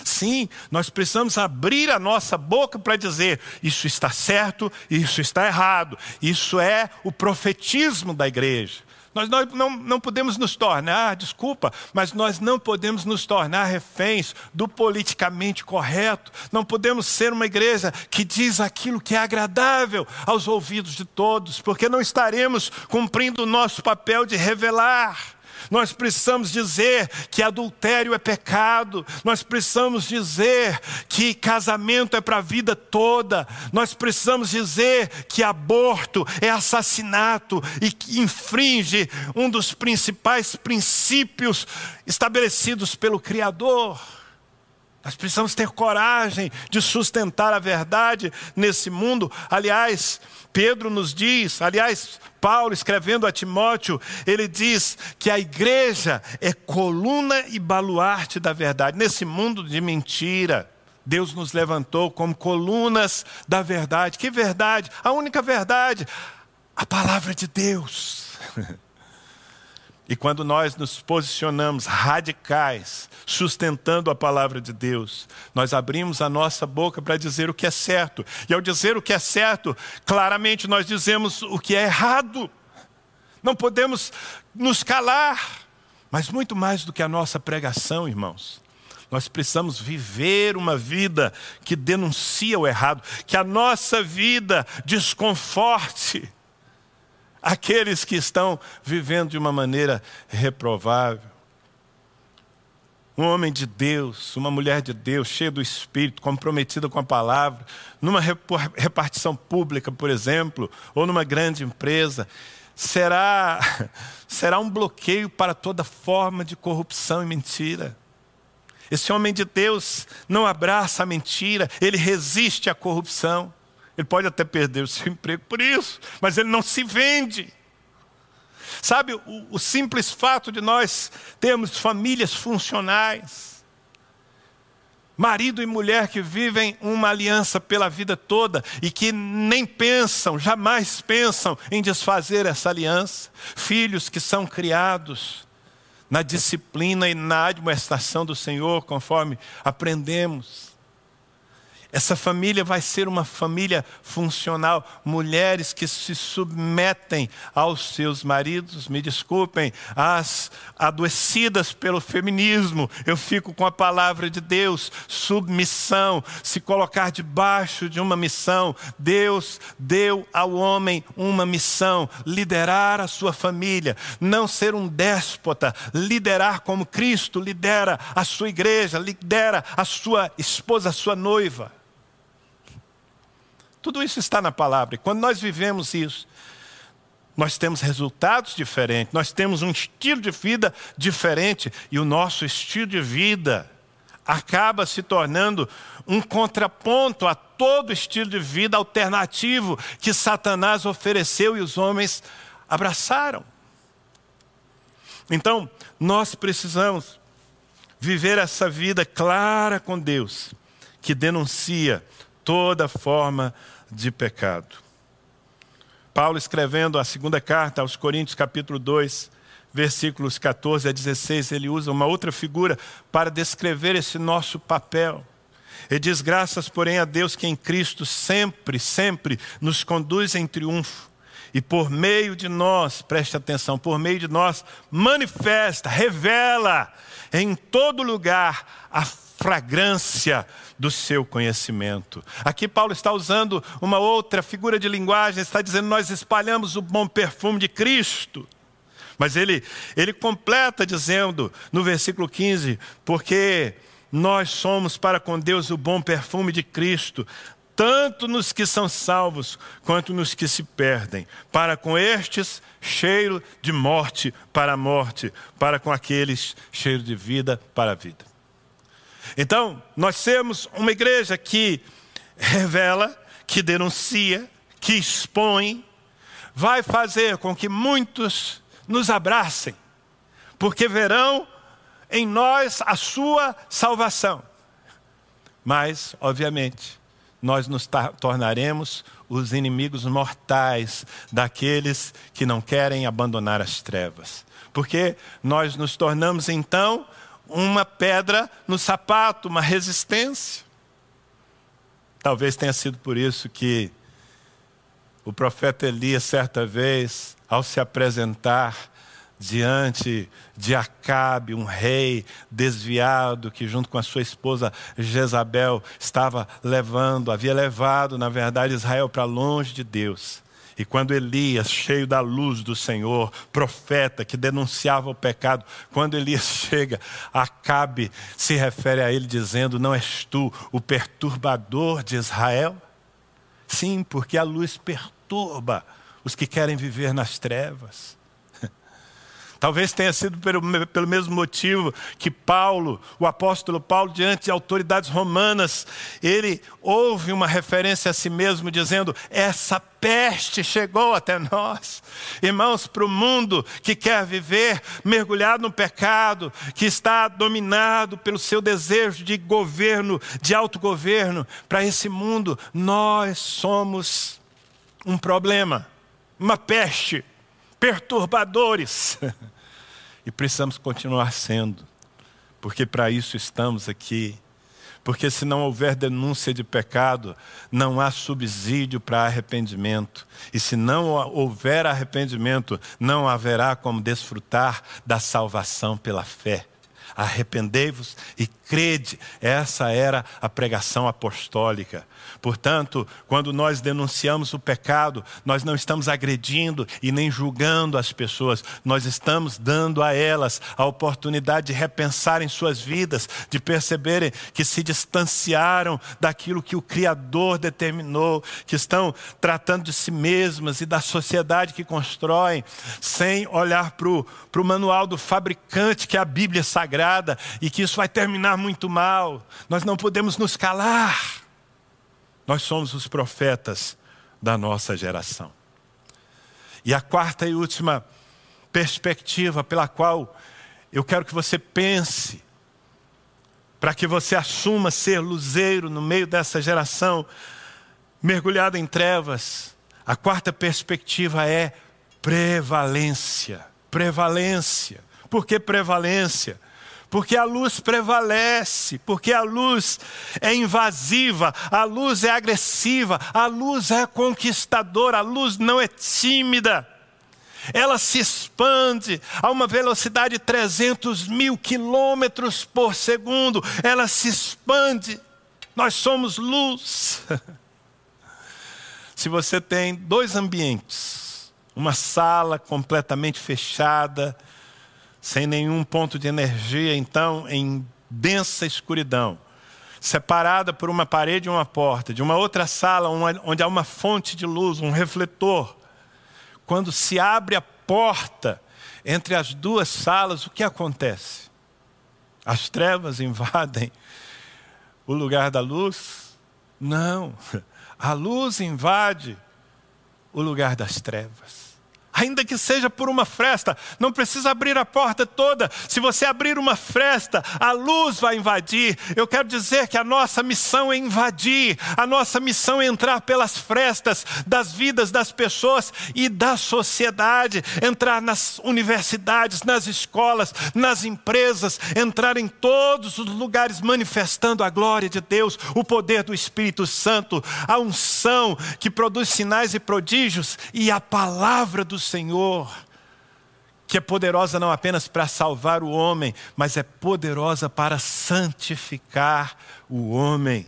Sim, nós precisamos abrir a nossa boca para dizer: isso está certo, isso está errado. Isso é o profetismo da igreja. Nós não, não, não podemos nos tornar, desculpa, mas nós não podemos nos tornar reféns do politicamente correto. Não podemos ser uma igreja que diz aquilo que é agradável aos ouvidos de todos, porque não estaremos cumprindo o nosso papel de revelar. Nós precisamos dizer que adultério é pecado, nós precisamos dizer que casamento é para a vida toda, nós precisamos dizer que aborto é assassinato e que infringe um dos principais princípios estabelecidos pelo Criador. Nós precisamos ter coragem de sustentar a verdade nesse mundo. Aliás, Pedro nos diz, aliás, Paulo escrevendo a Timóteo, ele diz que a igreja é coluna e baluarte da verdade. Nesse mundo de mentira, Deus nos levantou como colunas da verdade. Que verdade? A única verdade, a palavra de Deus. E quando nós nos posicionamos radicais, sustentando a palavra de Deus, nós abrimos a nossa boca para dizer o que é certo. E ao dizer o que é certo, claramente nós dizemos o que é errado. Não podemos nos calar. Mas muito mais do que a nossa pregação, irmãos, nós precisamos viver uma vida que denuncia o errado, que a nossa vida desconforte aqueles que estão vivendo de uma maneira reprovável. Um homem de Deus, uma mulher de Deus, cheia do Espírito, comprometida com a palavra, numa repartição pública, por exemplo, ou numa grande empresa, será, será um bloqueio para toda forma de corrupção e mentira. Esse homem de Deus não abraça a mentira, ele resiste à corrupção. Ele pode até perder o seu emprego por isso, mas ele não se vende. Sabe, o, o simples fato de nós termos famílias funcionais, marido e mulher que vivem uma aliança pela vida toda e que nem pensam, jamais pensam em desfazer essa aliança, filhos que são criados na disciplina e na admoestação do Senhor, conforme aprendemos. Essa família vai ser uma família funcional. Mulheres que se submetem aos seus maridos, me desculpem, as adoecidas pelo feminismo. Eu fico com a palavra de Deus: submissão, se colocar debaixo de uma missão. Deus deu ao homem uma missão: liderar a sua família, não ser um déspota, liderar como Cristo lidera a sua igreja, lidera a sua esposa, a sua noiva. Tudo isso está na palavra. E quando nós vivemos isso, nós temos resultados diferentes, nós temos um estilo de vida diferente e o nosso estilo de vida acaba se tornando um contraponto a todo estilo de vida alternativo que Satanás ofereceu e os homens abraçaram. Então, nós precisamos viver essa vida clara com Deus, que denuncia toda forma de de pecado. Paulo escrevendo a segunda carta aos Coríntios, capítulo 2, versículos 14 a 16, ele usa uma outra figura para descrever esse nosso papel. E diz: graças, porém, a Deus que em Cristo sempre, sempre nos conduz em triunfo. E por meio de nós, preste atenção, por meio de nós, manifesta, revela em todo lugar a fragrância do seu conhecimento. Aqui Paulo está usando uma outra figura de linguagem, está dizendo: nós espalhamos o bom perfume de Cristo. Mas ele, ele completa dizendo no versículo 15: porque nós somos para com Deus o bom perfume de Cristo, tanto nos que são salvos quanto nos que se perdem. Para com estes, cheiro de morte para a morte, para com aqueles, cheiro de vida para a vida. Então, nós temos uma igreja que revela, que denuncia, que expõe, vai fazer com que muitos nos abracem, porque verão em nós a sua salvação. Mas, obviamente, nós nos tornaremos os inimigos mortais daqueles que não querem abandonar as trevas. Porque nós nos tornamos então uma pedra no sapato, uma resistência. Talvez tenha sido por isso que o profeta Elias, certa vez, ao se apresentar diante de Acabe, um rei desviado que, junto com a sua esposa Jezabel, estava levando, havia levado, na verdade, Israel para longe de Deus. E quando Elias, cheio da luz do Senhor, profeta que denunciava o pecado, quando Elias chega, Acabe se refere a ele dizendo: Não és tu o perturbador de Israel? Sim, porque a luz perturba os que querem viver nas trevas. Talvez tenha sido pelo, pelo mesmo motivo que Paulo, o apóstolo Paulo, diante de autoridades romanas, ele ouve uma referência a si mesmo, dizendo: Essa peste chegou até nós. Irmãos, para o mundo que quer viver mergulhado no pecado, que está dominado pelo seu desejo de governo, de autogoverno, para esse mundo, nós somos um problema, uma peste perturbadores. e precisamos continuar sendo, porque para isso estamos aqui. Porque se não houver denúncia de pecado, não há subsídio para arrependimento. E se não houver arrependimento, não haverá como desfrutar da salvação pela fé. Arrependei-vos e crede. Essa era a pregação apostólica. Portanto, quando nós denunciamos o pecado, nós não estamos agredindo e nem julgando as pessoas, nós estamos dando a elas a oportunidade de repensarem suas vidas, de perceberem que se distanciaram daquilo que o Criador determinou, que estão tratando de si mesmas e da sociedade que constroem, sem olhar para o manual do fabricante, que é a Bíblia Sagrada, e que isso vai terminar muito mal. Nós não podemos nos calar. Nós somos os profetas da nossa geração. E a quarta e última perspectiva pela qual eu quero que você pense, para que você assuma ser luzeiro no meio dessa geração mergulhada em trevas, a quarta perspectiva é prevalência. Prevalência. Por que prevalência? Porque a luz prevalece, porque a luz é invasiva, a luz é agressiva, a luz é conquistadora, a luz não é tímida. Ela se expande a uma velocidade de 300 mil quilômetros por segundo. Ela se expande. Nós somos luz. se você tem dois ambientes, uma sala completamente fechada, sem nenhum ponto de energia, então em densa escuridão, separada por uma parede e uma porta, de uma outra sala onde há uma fonte de luz, um refletor. Quando se abre a porta entre as duas salas, o que acontece? As trevas invadem o lugar da luz? Não, a luz invade o lugar das trevas. Ainda que seja por uma fresta. Não precisa abrir a porta toda. Se você abrir uma fresta, a luz vai invadir. Eu quero dizer que a nossa missão é invadir, a nossa missão é entrar pelas frestas das vidas das pessoas e da sociedade, entrar nas universidades, nas escolas, nas empresas, entrar em todos os lugares manifestando a glória de Deus, o poder do Espírito Santo, a unção que produz sinais e prodígios e a palavra do Senhor, que é poderosa não apenas para salvar o homem, mas é poderosa para santificar o homem.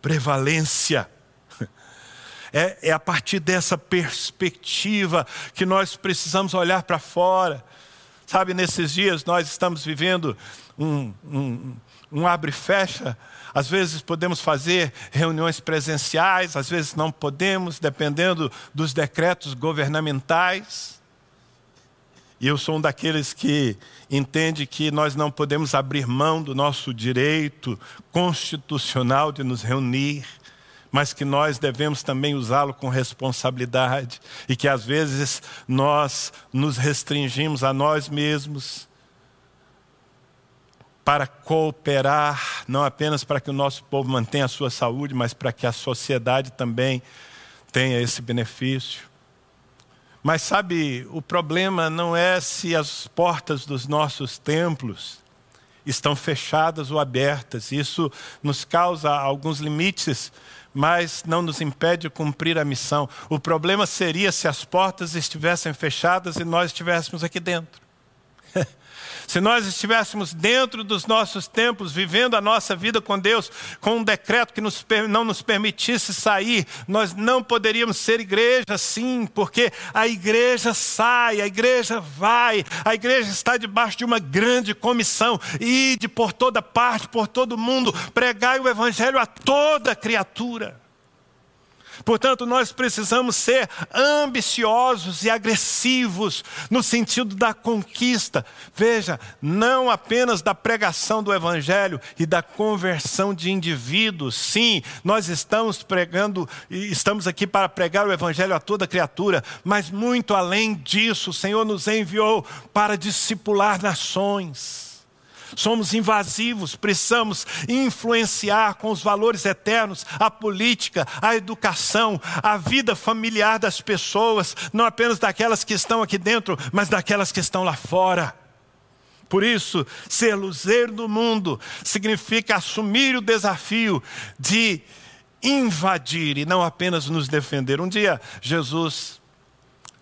Prevalência. É, é a partir dessa perspectiva que nós precisamos olhar para fora. Sabe, nesses dias nós estamos vivendo um, um, um abre fecha. Às vezes podemos fazer reuniões presenciais, às vezes não podemos, dependendo dos decretos governamentais. E eu sou um daqueles que entende que nós não podemos abrir mão do nosso direito constitucional de nos reunir, mas que nós devemos também usá-lo com responsabilidade e que às vezes nós nos restringimos a nós mesmos para cooperar, não apenas para que o nosso povo mantenha a sua saúde, mas para que a sociedade também tenha esse benefício. Mas sabe, o problema não é se as portas dos nossos templos estão fechadas ou abertas. Isso nos causa alguns limites, mas não nos impede de cumprir a missão. O problema seria se as portas estivessem fechadas e nós estivéssemos aqui dentro. Se nós estivéssemos dentro dos nossos templos, vivendo a nossa vida com Deus, com um decreto que nos, não nos permitisse sair, nós não poderíamos ser igreja, sim, porque a igreja sai, a igreja vai, a igreja está debaixo de uma grande comissão, ide por toda parte, por todo mundo, pregai o evangelho a toda criatura. Portanto, nós precisamos ser ambiciosos e agressivos no sentido da conquista. Veja, não apenas da pregação do Evangelho e da conversão de indivíduos. Sim, nós estamos pregando estamos aqui para pregar o Evangelho a toda criatura, mas muito além disso, o Senhor nos enviou para discipular nações somos invasivos, precisamos influenciar com os valores eternos a política, a educação, a vida familiar das pessoas, não apenas daquelas que estão aqui dentro, mas daquelas que estão lá fora. Por isso, ser luzeiro do mundo significa assumir o desafio de invadir e não apenas nos defender. Um dia, Jesus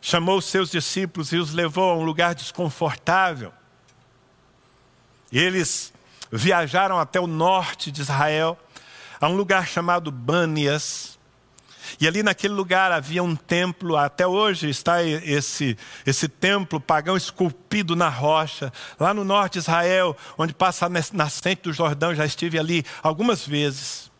chamou seus discípulos e os levou a um lugar desconfortável eles viajaram até o norte de Israel, a um lugar chamado Banias. E ali naquele lugar havia um templo, até hoje está esse, esse templo pagão esculpido na rocha, lá no norte de Israel, onde passa a nascente do Jordão, já estive ali algumas vezes.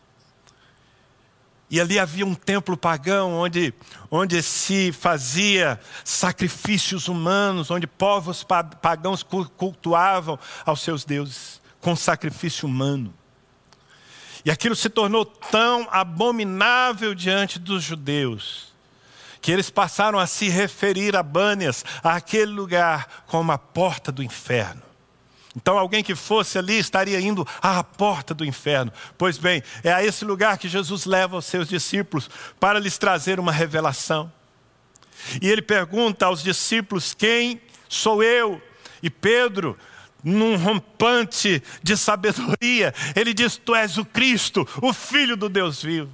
E ali havia um templo pagão onde, onde se fazia sacrifícios humanos, onde povos pagãos cultuavam aos seus deuses com sacrifício humano. E aquilo se tornou tão abominável diante dos judeus, que eles passaram a se referir a Bânias, àquele lugar, como a porta do inferno. Então, alguém que fosse ali estaria indo à porta do inferno. Pois bem, é a esse lugar que Jesus leva os seus discípulos para lhes trazer uma revelação. E ele pergunta aos discípulos: Quem sou eu? E Pedro, num rompante de sabedoria, ele diz: Tu és o Cristo, o Filho do Deus vivo.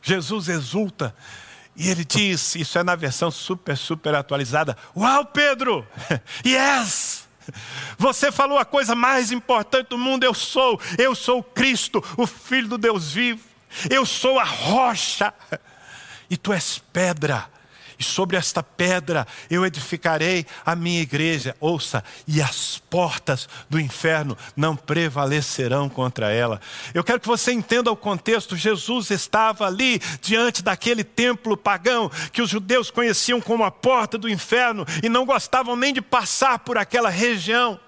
Jesus exulta. E ele diz, isso é na versão super, super atualizada: Uau, Pedro! Yes! Você falou a coisa mais importante do mundo: eu sou, eu sou Cristo, o Filho do Deus vivo, eu sou a rocha, e tu és pedra e sobre esta pedra eu edificarei a minha igreja. Ouça, e as portas do inferno não prevalecerão contra ela. Eu quero que você entenda o contexto. Jesus estava ali diante daquele templo pagão que os judeus conheciam como a porta do inferno e não gostavam nem de passar por aquela região.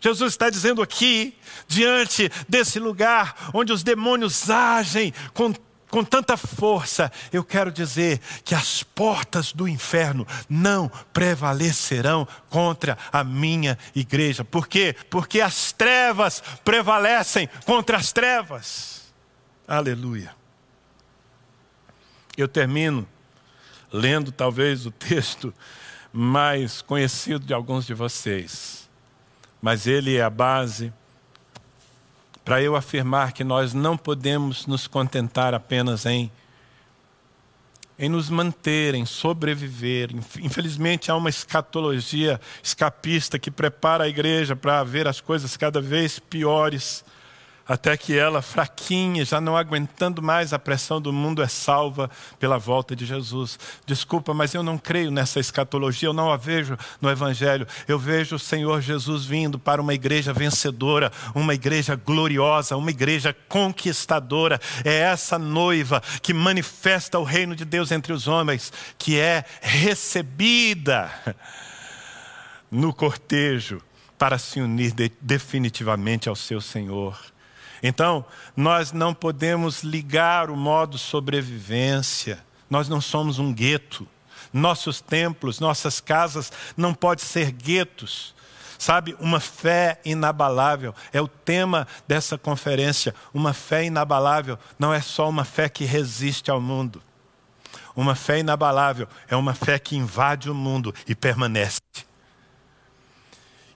Jesus está dizendo aqui, diante desse lugar onde os demônios agem com com tanta força, eu quero dizer que as portas do inferno não prevalecerão contra a minha igreja. Por quê? Porque as trevas prevalecem contra as trevas. Aleluia. Eu termino lendo talvez o texto mais conhecido de alguns de vocês, mas ele é a base para eu afirmar que nós não podemos nos contentar apenas em em nos manter, em sobreviver. Infelizmente, há uma escatologia escapista que prepara a igreja para ver as coisas cada vez piores até que ela, fraquinha, já não aguentando mais a pressão do mundo, é salva pela volta de Jesus. Desculpa, mas eu não creio nessa escatologia, eu não a vejo no Evangelho. Eu vejo o Senhor Jesus vindo para uma igreja vencedora, uma igreja gloriosa, uma igreja conquistadora. É essa noiva que manifesta o reino de Deus entre os homens, que é recebida no cortejo para se unir de, definitivamente ao seu Senhor. Então, nós não podemos ligar o modo sobrevivência. Nós não somos um gueto. Nossos templos, nossas casas não podem ser guetos. Sabe, uma fé inabalável é o tema dessa conferência. Uma fé inabalável não é só uma fé que resiste ao mundo. Uma fé inabalável é uma fé que invade o mundo e permanece.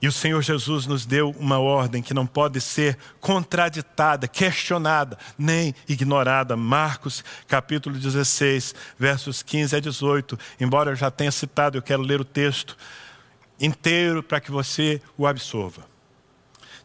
E o Senhor Jesus nos deu uma ordem que não pode ser contraditada, questionada, nem ignorada. Marcos, capítulo 16, versos 15 a 18. Embora eu já tenha citado, eu quero ler o texto inteiro para que você o absorva.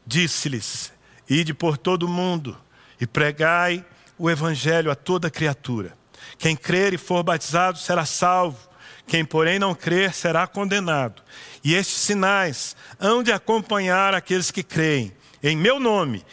Disse-lhes: Ide por todo o mundo e pregai o evangelho a toda criatura. Quem crer e for batizado será salvo, quem, porém, não crer será condenado. E estes sinais hão de acompanhar aqueles que creem. Em meu nome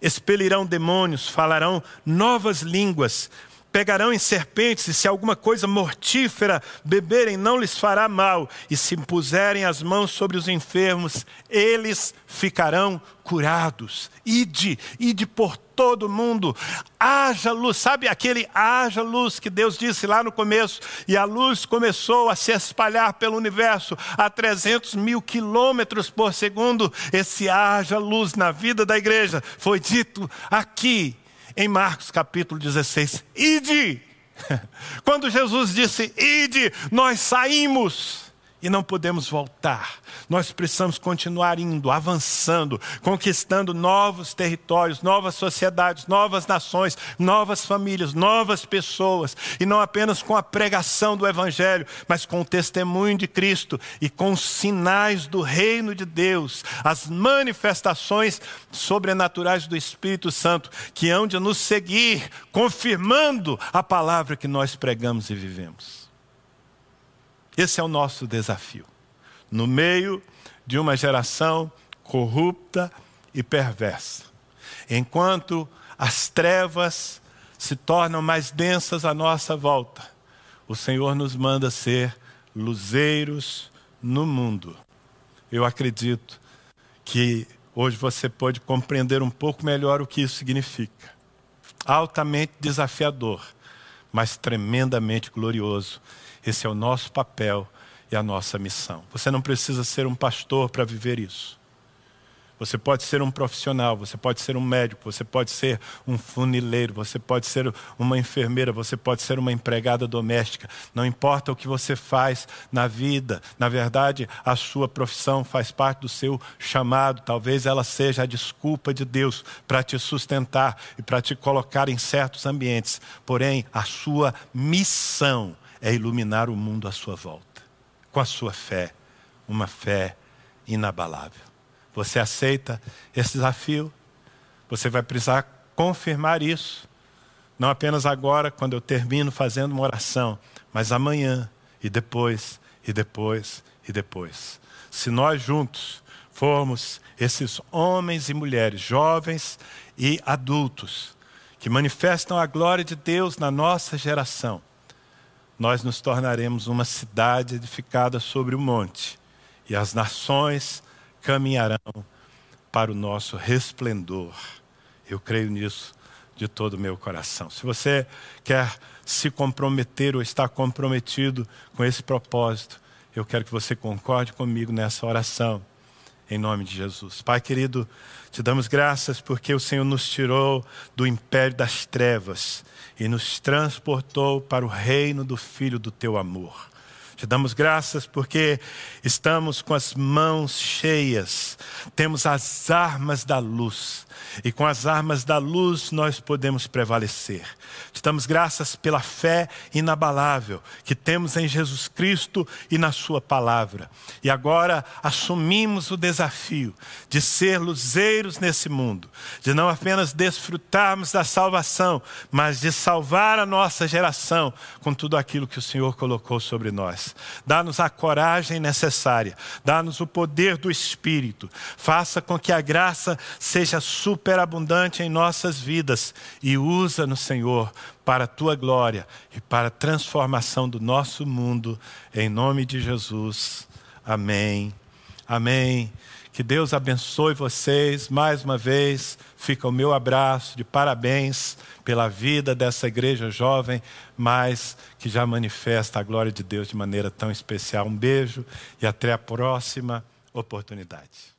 expelirão demônios, falarão novas línguas, pegarão em serpentes, e se alguma coisa mortífera beberem, não lhes fará mal, e se puserem as mãos sobre os enfermos, eles ficarão curados. Ide, ide por todo mundo. Haja luz, sabe aquele haja luz que Deus disse lá no começo? E a luz começou a se espalhar pelo universo a 300 mil quilômetros por segundo. Esse haja luz na vida da igreja foi dito aqui em Marcos capítulo 16. Ide! Quando Jesus disse, ide, nós saímos e não podemos voltar. Nós precisamos continuar indo, avançando, conquistando novos territórios, novas sociedades, novas nações, novas famílias, novas pessoas, e não apenas com a pregação do Evangelho, mas com o testemunho de Cristo e com os sinais do reino de Deus, as manifestações sobrenaturais do Espírito Santo que hão de nos seguir, confirmando a palavra que nós pregamos e vivemos. Esse é o nosso desafio. No meio de uma geração corrupta e perversa. Enquanto as trevas se tornam mais densas à nossa volta, o Senhor nos manda ser luzeiros no mundo. Eu acredito que hoje você pode compreender um pouco melhor o que isso significa. Altamente desafiador, mas tremendamente glorioso esse é o nosso papel e a nossa missão. Você não precisa ser um pastor para viver isso. Você pode ser um profissional, você pode ser um médico, você pode ser um funileiro, você pode ser uma enfermeira, você pode ser uma empregada doméstica. Não importa o que você faz na vida, na verdade, a sua profissão faz parte do seu chamado. Talvez ela seja a desculpa de Deus para te sustentar e para te colocar em certos ambientes. Porém, a sua missão é iluminar o mundo à sua volta, com a sua fé, uma fé inabalável. Você aceita esse desafio? Você vai precisar confirmar isso, não apenas agora, quando eu termino fazendo uma oração, mas amanhã, e depois, e depois, e depois. Se nós juntos formos esses homens e mulheres, jovens e adultos, que manifestam a glória de Deus na nossa geração, nós nos tornaremos uma cidade edificada sobre o monte, e as nações caminharão para o nosso resplendor. Eu creio nisso de todo o meu coração. Se você quer se comprometer ou está comprometido com esse propósito, eu quero que você concorde comigo nessa oração, em nome de Jesus. Pai querido, te damos graças porque o Senhor nos tirou do império das trevas e nos transportou para o reino do Filho do teu amor. Te damos graças porque estamos com as mãos cheias, temos as armas da luz e com as armas da luz nós podemos prevalecer. Te damos graças pela fé inabalável que temos em Jesus Cristo e na Sua palavra. E agora assumimos o desafio de ser luzeiros nesse mundo, de não apenas desfrutarmos da salvação, mas de salvar a nossa geração com tudo aquilo que o Senhor colocou sobre nós. Dá-nos a coragem necessária, dá-nos o poder do Espírito, faça com que a graça seja superabundante em nossas vidas e usa no Senhor para a tua glória e para a transformação do nosso mundo, em nome de Jesus. Amém. Amém. Que Deus abençoe vocês mais uma vez. Fica o meu abraço de parabéns pela vida dessa igreja jovem, mas que já manifesta a glória de Deus de maneira tão especial. Um beijo e até a próxima oportunidade.